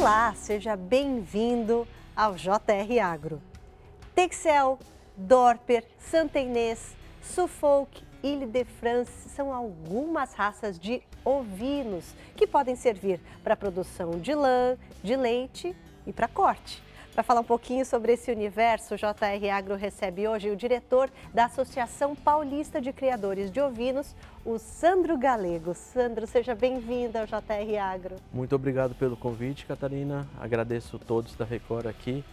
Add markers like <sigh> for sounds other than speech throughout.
Olá, seja bem-vindo ao JR Agro. Texel, Dorper, Santa Inês, Suffolk, Ile de France são algumas raças de ovinos que podem servir para a produção de lã, de leite e para corte. Para falar um pouquinho sobre esse universo, o JR Agro recebe hoje o diretor da Associação Paulista de Criadores de Ovinos, o Sandro Galego. Sandro, seja bem-vindo ao JR Agro. Muito obrigado pelo convite, Catarina. Agradeço todos da Record aqui.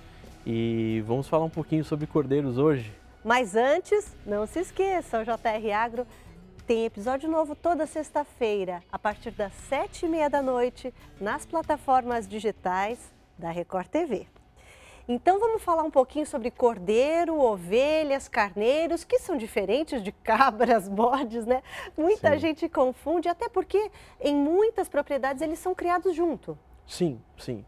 E vamos falar um pouquinho sobre cordeiros hoje. Mas antes, não se esqueça, o JR Agro tem episódio novo toda sexta-feira, a partir das sete e meia da noite, nas plataformas digitais da Record TV. Então vamos falar um pouquinho sobre cordeiro, ovelhas, carneiros, que são diferentes de cabras, <laughs> bodes, né? Muita sim. gente confunde, até porque em muitas propriedades eles são criados junto. Sim, sim.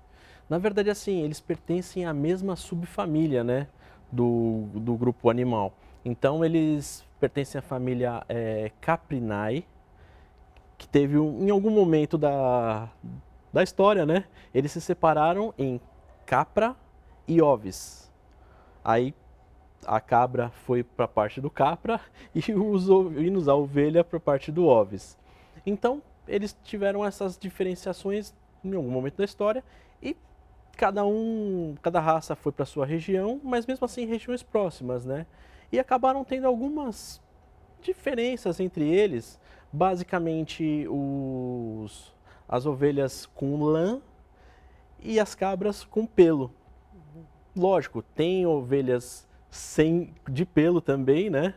Na verdade, assim, eles pertencem à mesma subfamília, né? Do, do grupo animal. Então, eles pertencem à família é, Caprinae, que teve um, em algum momento da, da história, né? Eles se separaram em Capra e ovis. Aí a cabra foi para a parte do capra <laughs> e os ovinos, a ovelha, para a parte do ovis. Então, eles tiveram essas diferenciações em algum momento da história e cada um, cada raça foi para sua região, mas mesmo assim regiões próximas, né? E acabaram tendo algumas diferenças entre eles, basicamente os as ovelhas com lã e as cabras com pelo. Lógico, tem ovelhas sem de pelo também, né?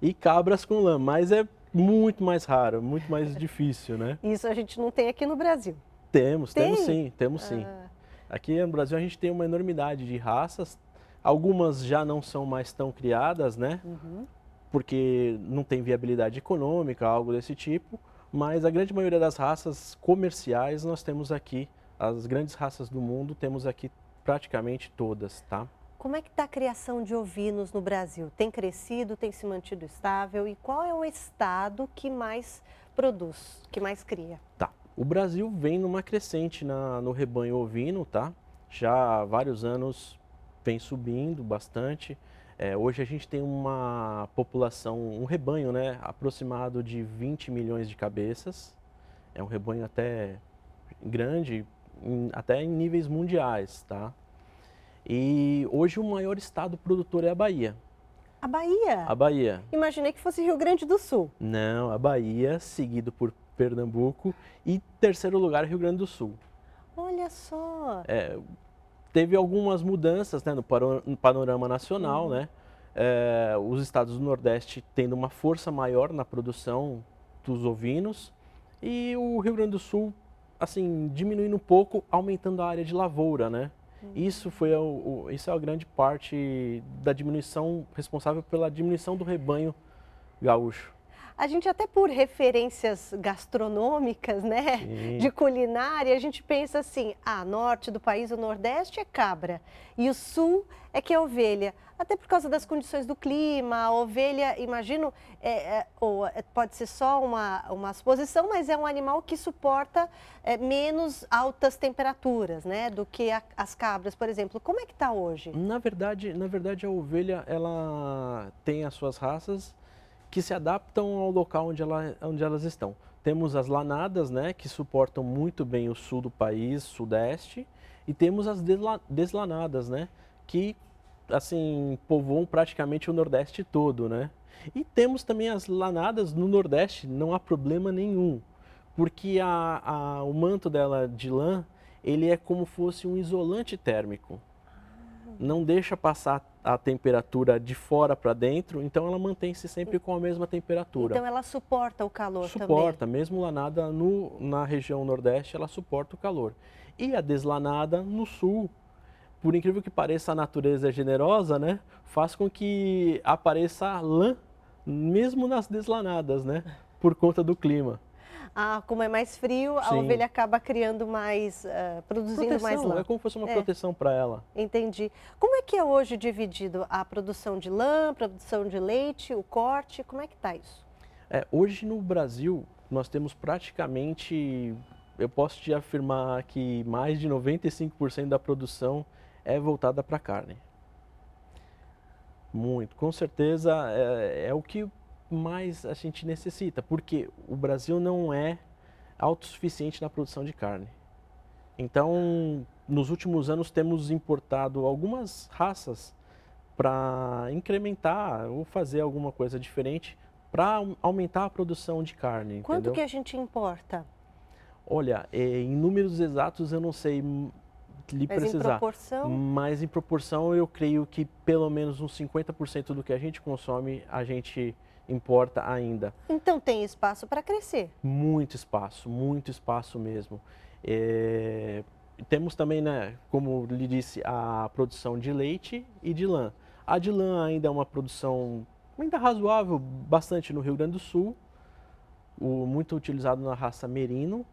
E cabras com lã, mas é muito mais raro, muito mais <laughs> difícil, né? Isso a gente não tem aqui no Brasil. Temos, tem? temos sim, temos sim. Ah. Aqui no Brasil a gente tem uma enormidade de raças. Algumas já não são mais tão criadas, né? Uhum. Porque não tem viabilidade econômica, algo desse tipo. Mas a grande maioria das raças comerciais nós temos aqui, as grandes raças do mundo, temos aqui praticamente todas, tá? Como é que está a criação de ovinos no Brasil? Tem crescido, tem se mantido estável? E qual é o estado que mais produz, que mais cria? Tá. O Brasil vem numa crescente na, no rebanho ovino, tá? Já há vários anos vem subindo bastante. É, hoje a gente tem uma população, um rebanho, né? Aproximado de 20 milhões de cabeças. É um rebanho até grande, em, até em níveis mundiais, tá? E hoje o maior estado produtor é a Bahia. A Bahia? A Bahia. Imaginei que fosse Rio Grande do Sul. Não, a Bahia, seguido por Pernambuco e terceiro lugar Rio Grande do Sul. Olha só. É, teve algumas mudanças né, no panorama nacional, uhum. né? É, os estados do Nordeste tendo uma força maior na produção dos ovinos e o Rio Grande do Sul assim, diminuindo um pouco, aumentando a área de lavoura, né? Uhum. Isso foi o, o, isso é a grande parte da diminuição responsável pela diminuição do rebanho gaúcho. A gente até por referências gastronômicas, né, Sim. de culinária, a gente pensa assim, ah, norte do país, o nordeste é cabra e o sul é que é ovelha. Até por causa das condições do clima, a ovelha, imagino, é, é, ou é, pode ser só uma, uma suposição, mas é um animal que suporta é, menos altas temperaturas, né, do que a, as cabras, por exemplo. Como é que está hoje? Na verdade, na verdade, a ovelha, ela tem as suas raças que se adaptam ao local onde, ela, onde elas estão. Temos as lanadas, né, que suportam muito bem o sul do país, sudeste, e temos as deslanadas, né, que assim povoam praticamente o nordeste todo, né? E temos também as lanadas no nordeste, não há problema nenhum, porque a, a, o manto dela de lã, ele é como fosse um isolante térmico não deixa passar a temperatura de fora para dentro, então ela mantém-se sempre com a mesma temperatura. Então ela suporta o calor suporta, também? Suporta, mesmo lanada no, na região nordeste, ela suporta o calor. E a deslanada no sul, por incrível que pareça, a natureza é generosa, né? Faz com que apareça lã, mesmo nas deslanadas, né? Por conta do clima ah, como é mais frio, a Sim. ovelha acaba criando mais, uh, produzindo proteção, mais lã. É como se fosse uma é. proteção para ela. Entendi. Como é que é hoje dividido a produção de lã, a produção de leite, o corte? Como é que está isso? É, hoje no Brasil nós temos praticamente eu posso te afirmar que mais de 95% da produção é voltada para carne. Muito, com certeza é, é, o que mais a gente necessita, porque o Brasil não é autossuficiente na produção de carne. Então, nos últimos anos temos importado algumas raças para incrementar ou fazer alguma coisa diferente para aumentar a produção de carne. Quanto entendeu? que a gente importa? Olha, é, em números exatos eu não sei lhe mas precisar. Em proporção? Mas em proporção eu creio que pelo menos uns 50% do que a gente consome a gente importa ainda. Então tem espaço para crescer? Muito espaço, muito espaço mesmo. É, temos também, né, como lhe disse, a produção de leite e de lã. A de lã ainda é uma produção ainda razoável, bastante no Rio Grande do Sul, o, muito utilizado na raça merino.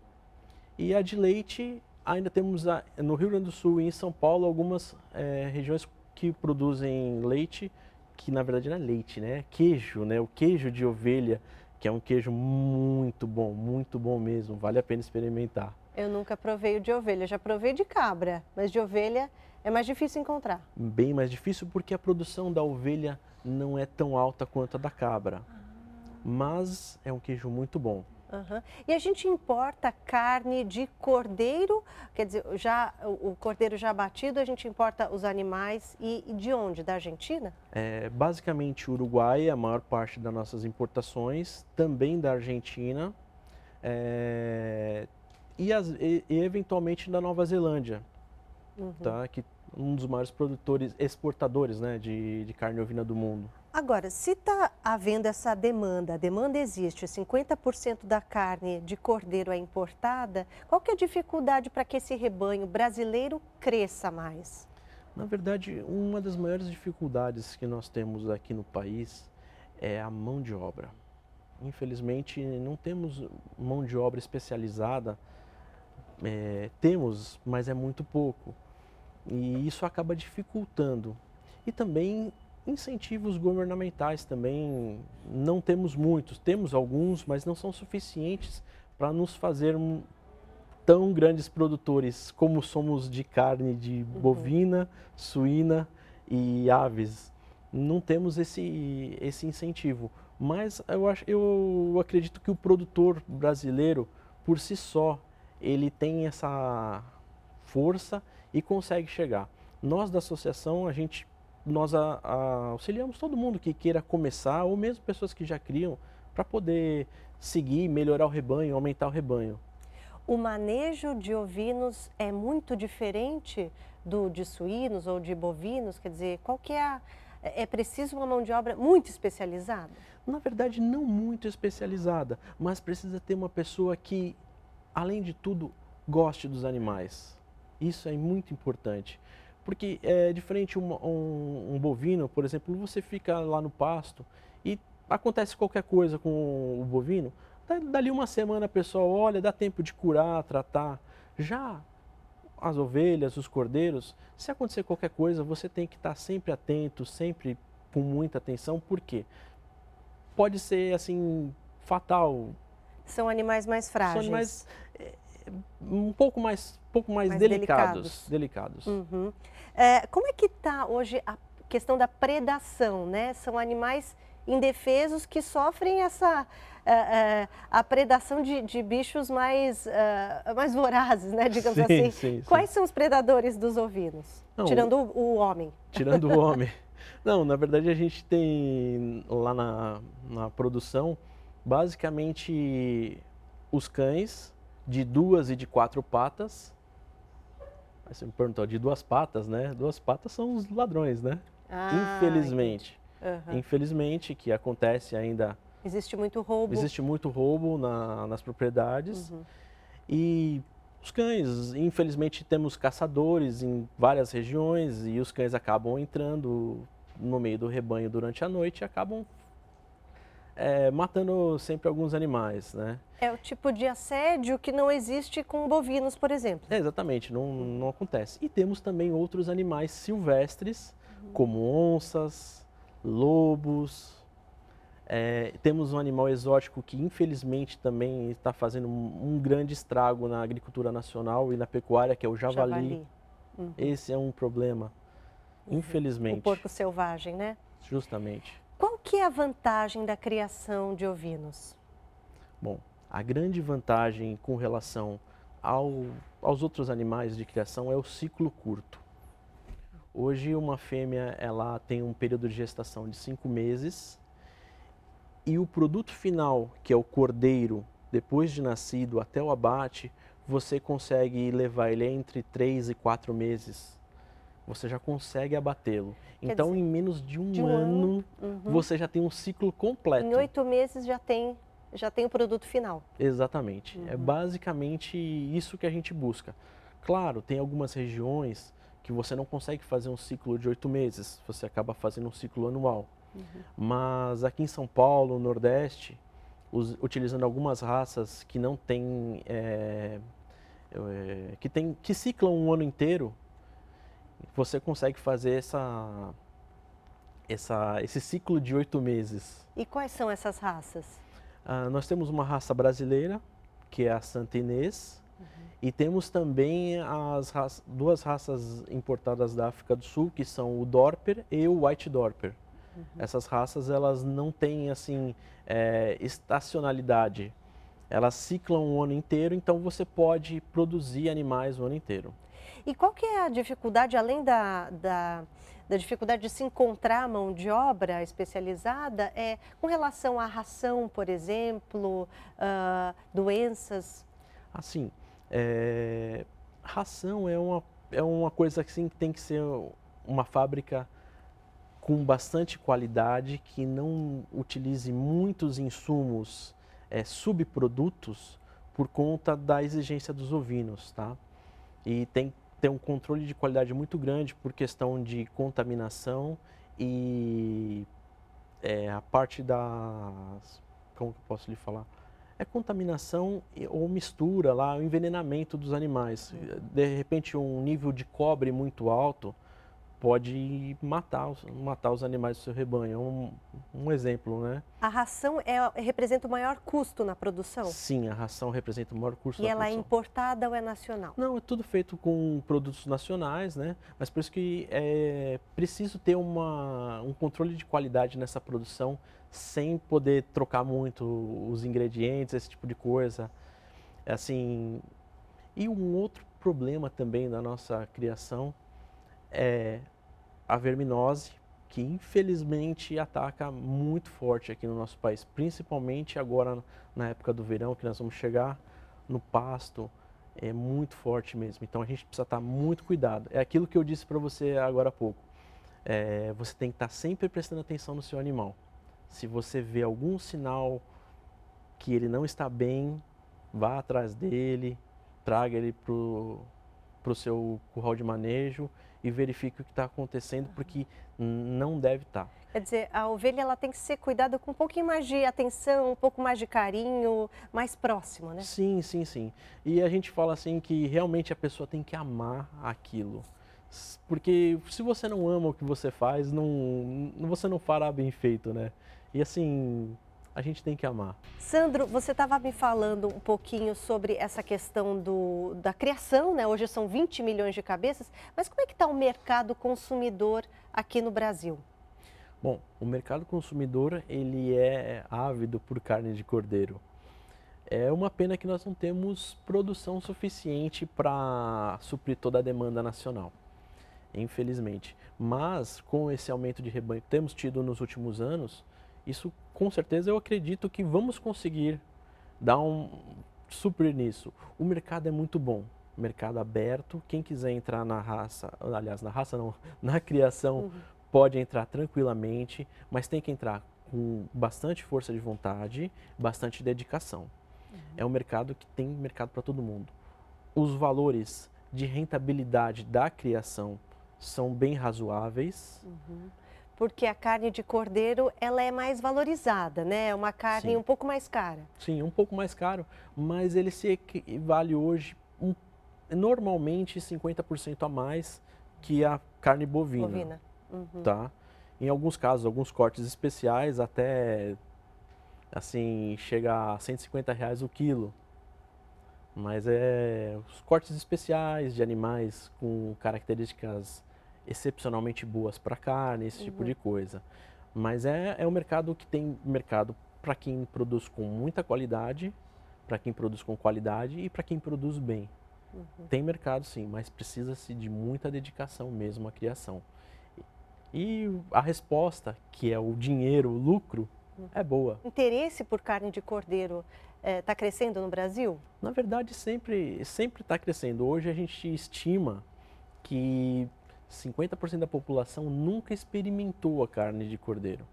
E a de leite, ainda temos a, no Rio Grande do Sul e em São Paulo algumas é, regiões que produzem leite, que na verdade não é leite, né? É queijo, né? O queijo de ovelha, que é um queijo muito bom, muito bom mesmo, vale a pena experimentar. Eu nunca provei o de ovelha, já provei de cabra, mas de ovelha é mais difícil encontrar. Bem mais difícil porque a produção da ovelha não é tão alta quanto a da cabra. Mas é um queijo muito bom. Uhum. E a gente importa carne de cordeiro, quer dizer, já o cordeiro já batido, a gente importa os animais e, e de onde? Da Argentina? É, basicamente Uruguai, a maior parte das nossas importações, também da Argentina é, e, as, e, e, eventualmente da Nova Zelândia, uhum. tá? que um dos maiores produtores, exportadores né, de, de carne ovina do mundo. Agora, se está havendo essa demanda, a demanda existe, 50% da carne de cordeiro é importada, qual que é a dificuldade para que esse rebanho brasileiro cresça mais? Na verdade, uma das maiores dificuldades que nós temos aqui no país é a mão de obra. Infelizmente, não temos mão de obra especializada, é, temos, mas é muito pouco. E isso acaba dificultando. E também incentivos governamentais também não temos muitos, temos alguns, mas não são suficientes para nos fazer um, tão grandes produtores como somos de carne de uhum. bovina, suína e aves. Não temos esse, esse incentivo. Mas eu, acho, eu acredito que o produtor brasileiro, por si só, ele tem essa força e consegue chegar. Nós da associação, a gente, nós a, a, auxiliamos todo mundo que queira começar, ou mesmo pessoas que já criam, para poder seguir, melhorar o rebanho, aumentar o rebanho. O manejo de ovinos é muito diferente do de suínos ou de bovinos? Quer dizer, qual que é a, é preciso uma mão de obra muito especializada? Na verdade, não muito especializada, mas precisa ter uma pessoa que, além de tudo, goste dos animais. Isso é muito importante. Porque é diferente um, um, um, bovino, por exemplo, você fica lá no pasto e acontece qualquer coisa com o bovino, dali uma semana a pessoa olha, dá tempo de curar, tratar. Já as ovelhas, os cordeiros, se acontecer qualquer coisa, você tem que estar sempre atento, sempre com muita atenção, porque pode ser assim fatal. São animais mais frágeis. São animais um pouco mais, pouco mais, mais delicados. delicados. delicados. Uhum. É, como é que está hoje a questão da predação, né? São animais indefesos que sofrem essa é, é, a predação de, de bichos mais, uh, mais vorazes, né? Digamos <laughs> sim, assim. Sim, Quais sim. são os predadores dos ovinos? Não, tirando o, o, homem. <laughs> Tirando o homem. Não, na verdade a gente tem lá na, na produção basicamente os cães, de duas e de quatro patas. Aí você me perguntou, de duas patas, né? Duas patas são os ladrões, né? Ah, Infelizmente. Uhum. Infelizmente, que acontece ainda. Existe muito roubo. Existe muito roubo na, nas propriedades. Uhum. E os cães, infelizmente, temos caçadores em várias regiões e os cães acabam entrando no meio do rebanho durante a noite e acabam é, matando sempre alguns animais, né? É o tipo de assédio que não existe com bovinos, por exemplo. É, exatamente, não, não acontece. E temos também outros animais silvestres, uhum. como onças, lobos, É, temos um animal exótico que, infelizmente, também está fazendo um, grande estrago na agricultura nacional e na pecuária, que é o javali. javali. Uhum. Esse é um problema, uhum. infelizmente. O porco selvagem, né? Justamente. Qual que é a vantagem da criação de ovinos? Bom, a grande vantagem com relação ao, aos outros animais de criação é o ciclo curto. Hoje uma fêmea ela tem um período de gestação de cinco meses e o produto final, que é o cordeiro, depois de nascido até o abate, você consegue levar ele entre 3 e 4 meses. Você já consegue abatê-lo. Então, dizer, em menos de um, de um ano, uhum. você já tem um ciclo completo. Em oito meses já tem, já tem o produto final. Exatamente. É uhum. É basicamente isso que a gente busca. Claro, tem algumas regiões que você não consegue fazer um ciclo de oito meses, você acaba fazendo um ciclo anual. Uhum. Mas aqui em São Paulo, no Nordeste, us, utilizando algumas raças que não têm, é, é, que, tem, que ciclam um ano inteiro, você consegue fazer essa, essa, esse ciclo de oito meses. E quais são essas raças? Ah, nós temos uma raça brasileira, que é a Santa Inês, uhum. e temos também as duas raças importadas da África do Sul, que são o Dorper e o White Dorper. Uhum. Essas raças elas não têm assim é, estacionalidade. Elas ciclam o ano inteiro, então você pode produzir animais o ano inteiro. E qual que é a dificuldade, além da, da, da dificuldade de se encontrar mão de obra especializada, é com relação à ração, por exemplo, uh, doenças? Assim, é, ração é uma, é uma coisa assim, que tem que ser uma fábrica com bastante qualidade, que não utilize muitos insumos, é, subprodutos, por conta da exigência dos ovinos, tá? E tem ter um controle de qualidade muito grande por questão de contaminação e é, a parte das... como que eu posso lhe falar? É contaminação ou mistura lá, o envenenamento dos animais. De repente um nível de cobre muito alto, pode matar, matar os animais do seu rebanho. É um, um exemplo, né? A ração é, representa o maior custo na produção? Sim, a ração representa o maior custo e na produção. E ela é importada ou é nacional? Não, é tudo feito com produtos nacionais, né? Mas por isso que é preciso ter uma, um controle de qualidade nessa produção sem poder trocar muito os ingredientes, esse tipo de coisa. É assim, e um outro problema também da nossa criação é a verminose, que infelizmente ataca muito forte aqui no nosso país, principalmente agora na época do verão, que nós vamos chegar no pasto, é muito forte mesmo. Então a gente precisa estar muito cuidado. É aquilo que eu disse para você agora há pouco. É, você tem que estar sempre prestando atenção no seu animal. Se você vê algum sinal que ele não está bem, vá atrás dele, traga ele para o seu curral de manejo e verifique o que está acontecendo, porque não deve estar. Tá. Quer dizer, a ovelha ela tem que ser cuidada com um pouquinho mais de atenção, um pouco mais de carinho, mais próximo, né? Sim, sim, sim. E a gente fala assim que realmente a pessoa tem que amar aquilo. Porque se você não ama o que você faz, não, você não fará bem feito, né? E assim, a gente tem que amar. Sandro, você estava me falando um pouquinho sobre essa questão do, da criação, né? Hoje são 20 milhões de cabeças, mas como é que está o mercado consumidor aqui no Brasil? Bom, o mercado consumidor ele é ávido por carne de cordeiro. É uma pena que nós não temos produção suficiente para suprir toda a demanda nacional, infelizmente. Mas com esse aumento de rebanho que temos tido nos últimos anos, isso com certeza eu acredito que vamos conseguir dar um suprir nisso. O mercado é muito bom, mercado aberto. Quem quiser entrar na raça, aliás, na raça não, <laughs> na criação, uhum. pode entrar tranquilamente, mas tem que entrar com bastante força de vontade, bastante dedicação. Uhum. É um mercado que tem mercado para todo mundo. Os valores de rentabilidade da criação são bem razoáveis. Uhum porque a carne de cordeiro ela é mais valorizada, né? É uma carne Sim. um pouco mais cara. Sim, um pouco mais caro, mas ele se equivale hoje um, normalmente 50% a mais que a carne bovina. Bovina. Uhum. Tá? Em alguns casos, alguns cortes especiais, até assim, chega a 150 reais o quilo. Mas é os cortes especiais de animais com características excepcionalmente boas para carne, esse uhum. tipo de coisa. Mas é, é um mercado que tem mercado para quem produz com muita qualidade, para quem produz com qualidade e para quem produz bem. Uhum. Tem mercado sim, mas precisa-se de muita dedicação mesmo à criação. E a resposta, que é o dinheiro, o lucro, uhum. é boa. Interesse por carne de cordeiro está é, tá crescendo no Brasil? Na verdade, sempre sempre está crescendo. Hoje a gente estima que 50% da população nunca experimentou a carne de cordeiro.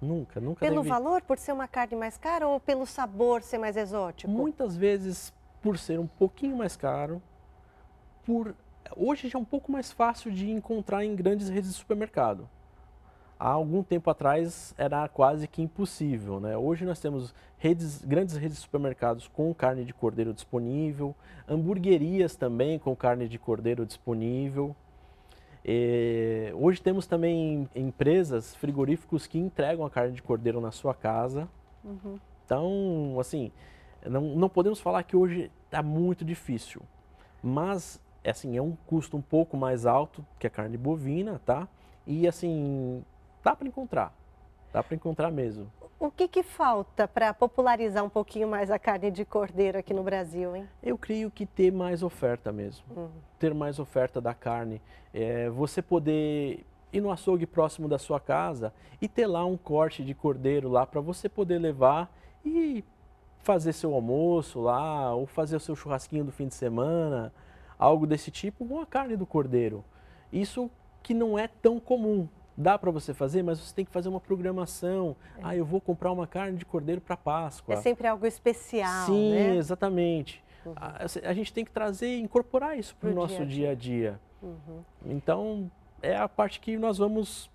Nunca, nunca. Pelo deve... valor, por ser uma carne mais cara ou pelo sabor ser mais exótico? Muitas vezes por ser um pouquinho mais caro, por hoje já é um pouco mais fácil de encontrar em grandes redes de supermercado. Há algum tempo atrás era quase que impossível, né? Hoje nós temos redes, grandes redes de supermercados com carne de cordeiro disponível, hamburguerias também com carne de cordeiro disponível. E hoje temos também empresas, frigoríficos que entregam a carne de cordeiro na sua casa. Uhum. Então, assim, não, não podemos falar que hoje está muito difícil, mas assim, é um custo um pouco mais alto que a carne bovina, tá? E assim, dá para encontrar, dá para encontrar mesmo. O que, que falta para popularizar um pouquinho mais a carne de cordeiro aqui no Brasil, hein? Eu creio que ter mais oferta mesmo. Uhum. Ter mais oferta da carne. É, você poder ir no açougue próximo da sua casa e ter lá um corte de cordeiro lá para você poder levar e fazer seu almoço lá, ou fazer o seu churrasquinho do fim de semana, algo desse tipo, com a carne do cordeiro. Isso que não é tão comum. Dá para você fazer, mas você tem que fazer uma programação. É. Ah, eu vou comprar uma carne de cordeiro para Páscoa. É sempre algo especial, Sim, né? exatamente. Uhum. A, a, gente tem que trazer, incorporar isso para o nosso dia a dia. dia. Uhum. Então, é a parte que nós vamos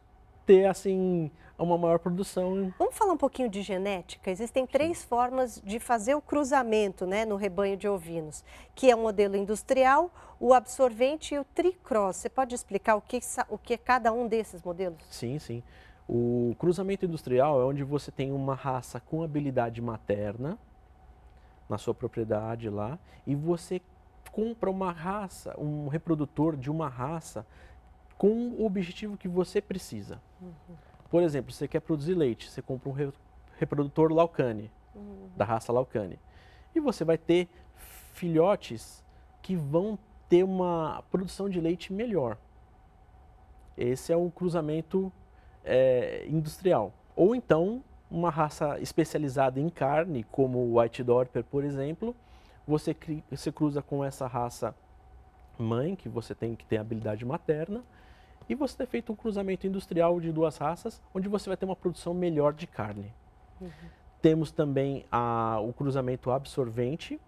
ter, assim, uma maior produção. Vamos falar um pouquinho de genética? Existem três formas de fazer o cruzamento né, no rebanho de ovinos, que é o modelo industrial, o absorvente e o tricross. Você pode explicar o que, o que é cada um desses modelos? Sim, sim. O cruzamento industrial é onde você tem uma raça com habilidade materna na sua propriedade lá e você compra uma raça, um reprodutor de uma raça com o objetivo que você precisa. Uhum. Por exemplo, você quer produzir leite, você compra um reprodutor Laucane, uhum. da raça Laucane. E você vai ter filhotes que vão ter uma produção de leite melhor. Esse é o cruzamento é, industrial. Ou então, uma raça especializada em carne, como o White Dorper, por exemplo, você, você cruza com essa raça mãe, que você tem que ter habilidade materna, e você ter feito um cruzamento industrial de duas raças, onde você vai ter uma produção melhor de carne. Uhum. Temos também a, o cruzamento absorvente.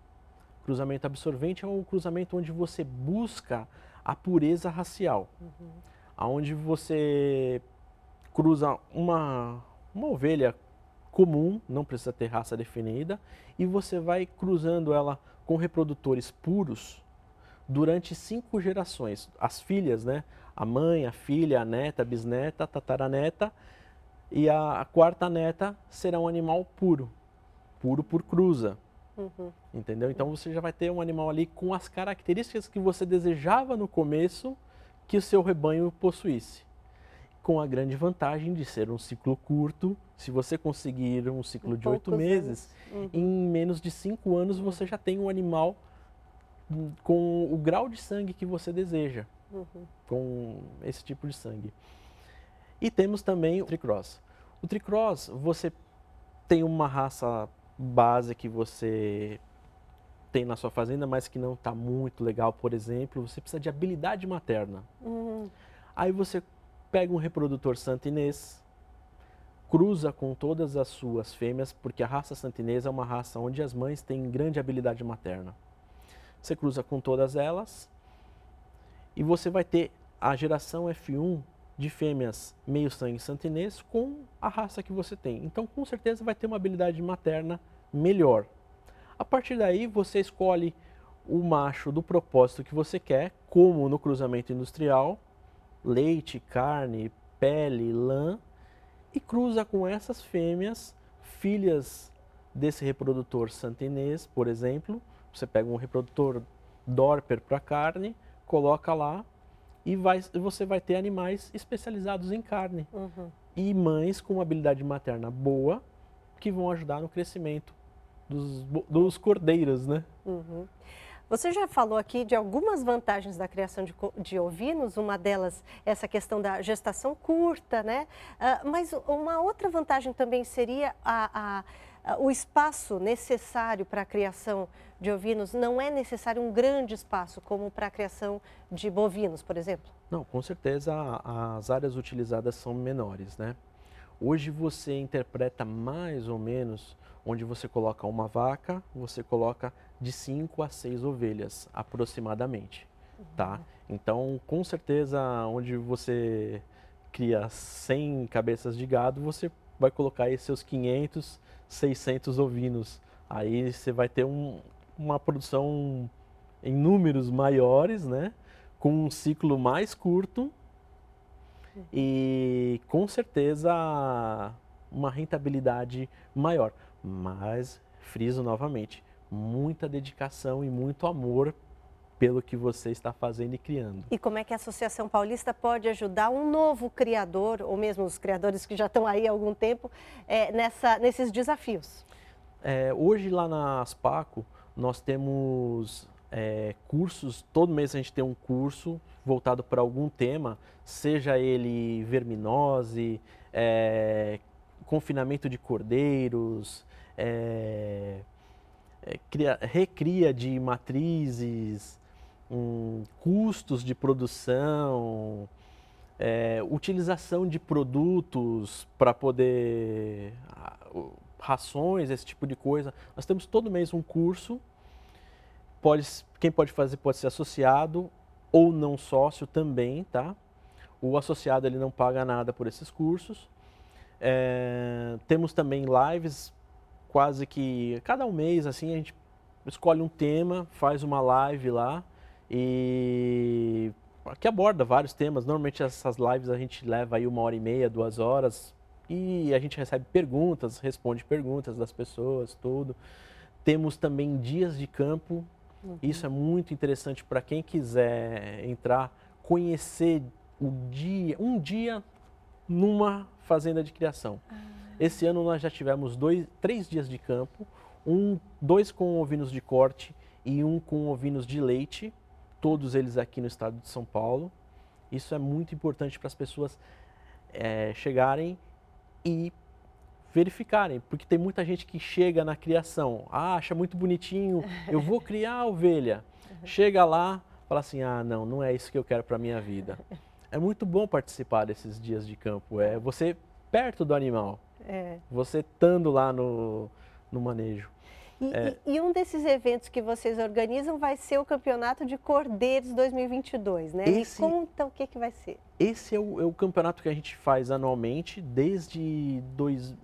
Cruzamento absorvente é um cruzamento onde você busca a pureza racial, uhum. onde você cruza uma, uma ovelha comum, não precisa ter raça definida, e você vai cruzando ela com reprodutores puros durante cinco gerações. As filhas, né? A mãe, a filha, a neta, a bisneta, a tataraneta e a, a quarta neta será um animal puro, puro por cruza. Uhum. Entendeu? Então você já vai ter um animal ali com as características que você desejava no começo que o seu rebanho possuísse. Com a grande vantagem de ser um ciclo curto, se você conseguir um ciclo de oito meses, uhum. em menos de cinco anos você já tem um animal com o grau de sangue que você deseja uhum. com esse tipo de sangue. E temos também o tricross. O tricross, você tem uma raça base que você tem na sua fazenda, mas que não está muito legal, por exemplo, você precisa de habilidade materna. Uhum. Aí você pega um reprodutor santinês, cruza com todas as suas fêmeas, porque a raça santinês é uma raça onde as mães têm grande habilidade materna. Você cruza com todas elas, e você vai ter a geração F1 de fêmeas meio sangue santinês com a raça que você tem. Então, com certeza, vai ter uma habilidade materna melhor. A partir daí, você escolhe o macho do propósito que você quer, como no cruzamento industrial, leite, carne, pele, lã, e cruza com essas fêmeas filhas desse reprodutor santenês, por exemplo. Você pega um reprodutor Dorper para carne, coloca lá e vai, você vai ter animais especializados em carne. Uhum. E mães com uma habilidade materna boa que vão ajudar no crescimento dos, dos cordeiros, né? Uhum. Você já falou aqui de algumas vantagens da criação de, de ovinos, uma delas essa questão da gestação curta, né? Uh, mas uma outra vantagem também seria a, a, a, o espaço necessário para a criação de ovinos. Não é necessário um grande espaço como para a criação de bovinos, por exemplo? Não, com certeza as áreas utilizadas são menores, né? Hoje você interpreta mais ou menos onde você coloca uma vaca, você coloca de 5 a 6 ovelhas, aproximadamente, uhum. tá? Então, com certeza, onde você cria 100 cabeças de gado, você vai colocar aí seus 500, 600 ovinos. Aí você vai ter um, uma produção em números maiores, né? Com um ciclo mais curto e com certeza uma rentabilidade maior. Mas, friso novamente, muita dedicação e muito amor pelo que você está fazendo e criando. E como é que a Associação Paulista pode ajudar um novo criador, ou mesmo os criadores que já estão aí há algum tempo, é, nessa, nesses desafios? É, hoje lá na Aspaco, nós temos é, cursos, todo mês a gente tem um curso voltado para algum tema, seja ele verminose, é, confinamento de cordeiros, é, é, cria, recria de matrizes, um, custos de produção, é, utilização de produtos para poder rações, esse tipo de coisa. Nós temos todo mês um curso. Pode, quem pode fazer pode ser associado ou não sócio também, tá? O associado ele não paga nada por esses cursos. É, temos também lives, quase que cada um mês assim a gente escolhe um tema, faz uma live lá e que aborda vários temas. Normalmente essas lives a gente leva aí uma hora e meia, duas horas e a gente recebe perguntas, responde perguntas das pessoas, tudo. Temos também dias de campo. Uhum. Isso é muito interessante para quem quiser entrar, conhecer o dia, um dia numa fazenda de criação. Ah. Esse ano nós já tivemos dois, três dias de campo, um, dois com ovinos de corte e um com ovinos de leite, todos eles aqui no estado de São Paulo. Isso é muito importante para as pessoas é, chegarem e verificarem, porque tem muita gente que chega na criação, ah, acha muito bonitinho, eu vou criar a ovelha. Chega lá, fala assim, ah, não, não é isso que eu quero para minha vida. É muito bom participar desses dias de campo, é você perto do animal, é. você estando lá no, no manejo. E, é. e, e, um desses eventos que vocês organizam vai ser o Campeonato de Cordeiros 2022, né? Esse, Me conta o que, que vai ser. Esse é o, é o campeonato que a gente faz anualmente desde dois,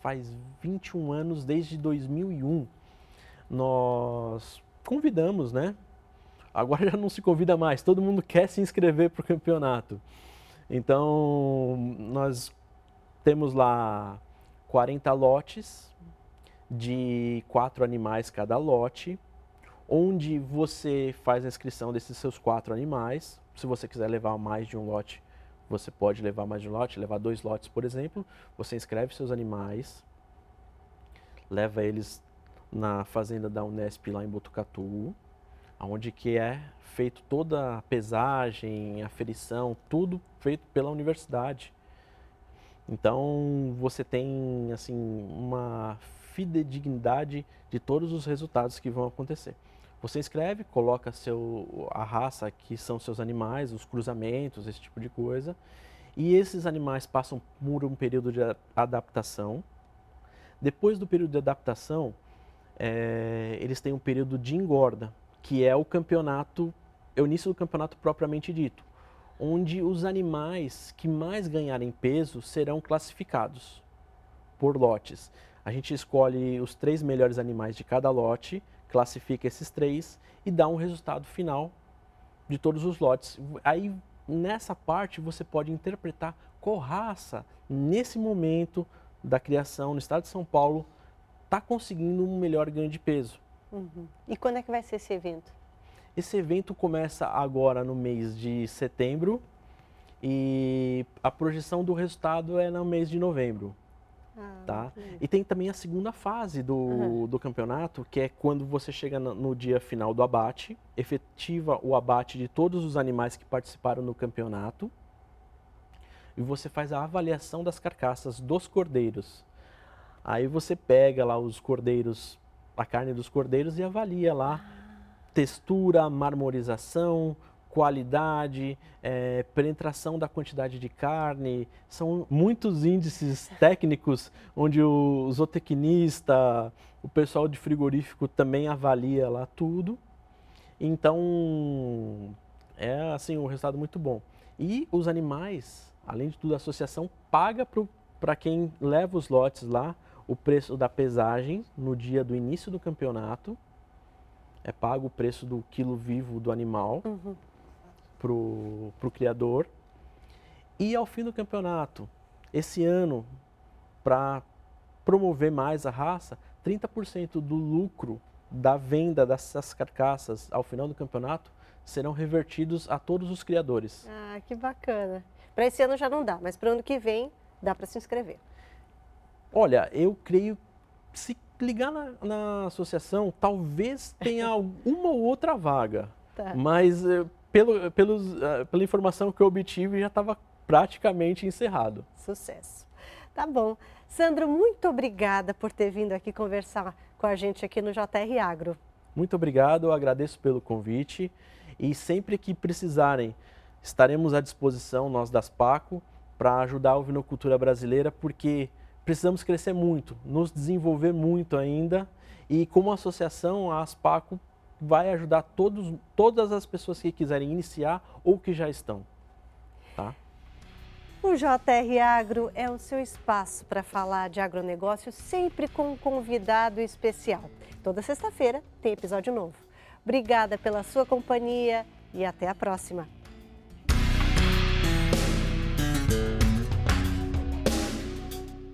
faz 21 anos, desde 2001. Nós convidamos, né? Agora já não se convida mais, todo mundo quer se inscrever para o campeonato. Então, nós temos lá 40 lotes de quatro animais cada lote, onde você faz a inscrição desses seus quatro animais. Se você quiser levar mais de um lote, você pode levar mais de um lote, levar dois lotes, por exemplo. Você inscreve seus animais, leva eles na fazenda da Unesp lá em Botucatu, onde que é feito toda a pesagem, aferição, tudo feito pela universidade. Então você tem assim uma fidedignidade de todos os resultados que vão acontecer. Você escreve, coloca seu, a raça que são seus animais, os cruzamentos, esse tipo de coisa. E esses animais passam por um período de adaptação. Depois do período de adaptação, é, eles têm um período de engorda, que é o campeonato, é o início do campeonato propriamente dito, onde os animais que mais ganharem peso serão classificados por lotes. A gente escolhe os três melhores animais de cada lote, classifica esses três e dá um resultado final de todos os lotes. Aí nessa parte você pode interpretar qual raça nesse momento da criação no estado de São Paulo está conseguindo um melhor ganho de peso. Uhum. E quando é que vai ser esse evento? Esse evento começa agora no mês de setembro e a projeção do resultado é no mês de novembro. Ah, tá? E tem também a segunda fase do, uhum. do campeonato, que é quando você chega no, no, dia final do abate, efetiva o abate de todos os animais que participaram no campeonato, e você faz a avaliação das carcaças dos cordeiros. Aí você pega lá os cordeiros, a carne dos cordeiros e avalia lá ah. textura, marmorização, qualidade, é, penetração da quantidade de carne. São muitos índices técnicos onde o zootecnista, o pessoal de frigorífico também avalia lá tudo. Então, é assim um resultado muito bom. E os animais, além de tudo, a associação paga para quem leva os lotes lá o preço da pesagem no dia do início do campeonato. É pago o preço do quilo vivo do animal. Uhum para o criador. E ao fim do campeonato, esse ano, para promover mais a raça, 30% do lucro da venda dessas carcaças ao final do campeonato serão revertidos a todos os criadores. Ah, que bacana. Para esse ano já não dá, mas para o ano que vem dá para se inscrever. Olha, eu creio se ligar na, na associação, talvez tenha <laughs> uma ou outra vaga. Tá. Mas eh, pelo, pelos, uh, pela informação que eu obtive, já estava praticamente encerrado. Sucesso. Tá bom. Sandro, muito obrigada por ter vindo aqui conversar com a gente aqui no JR Agro. Muito obrigado, agradeço pelo convite e sempre que precisarem, estaremos à disposição, nós das Paco, para ajudar a ovinocultura brasileira, porque precisamos crescer muito, nos desenvolver muito ainda e como associação, a Aspaco vai ajudar todos, todas as pessoas que quiserem iniciar ou que já estão. Tá? O JR Agro é o seu espaço para falar de agronegócio, sempre com um convidado especial. Toda sexta-feira tem episódio novo. Obrigada pela sua companhia e até a próxima.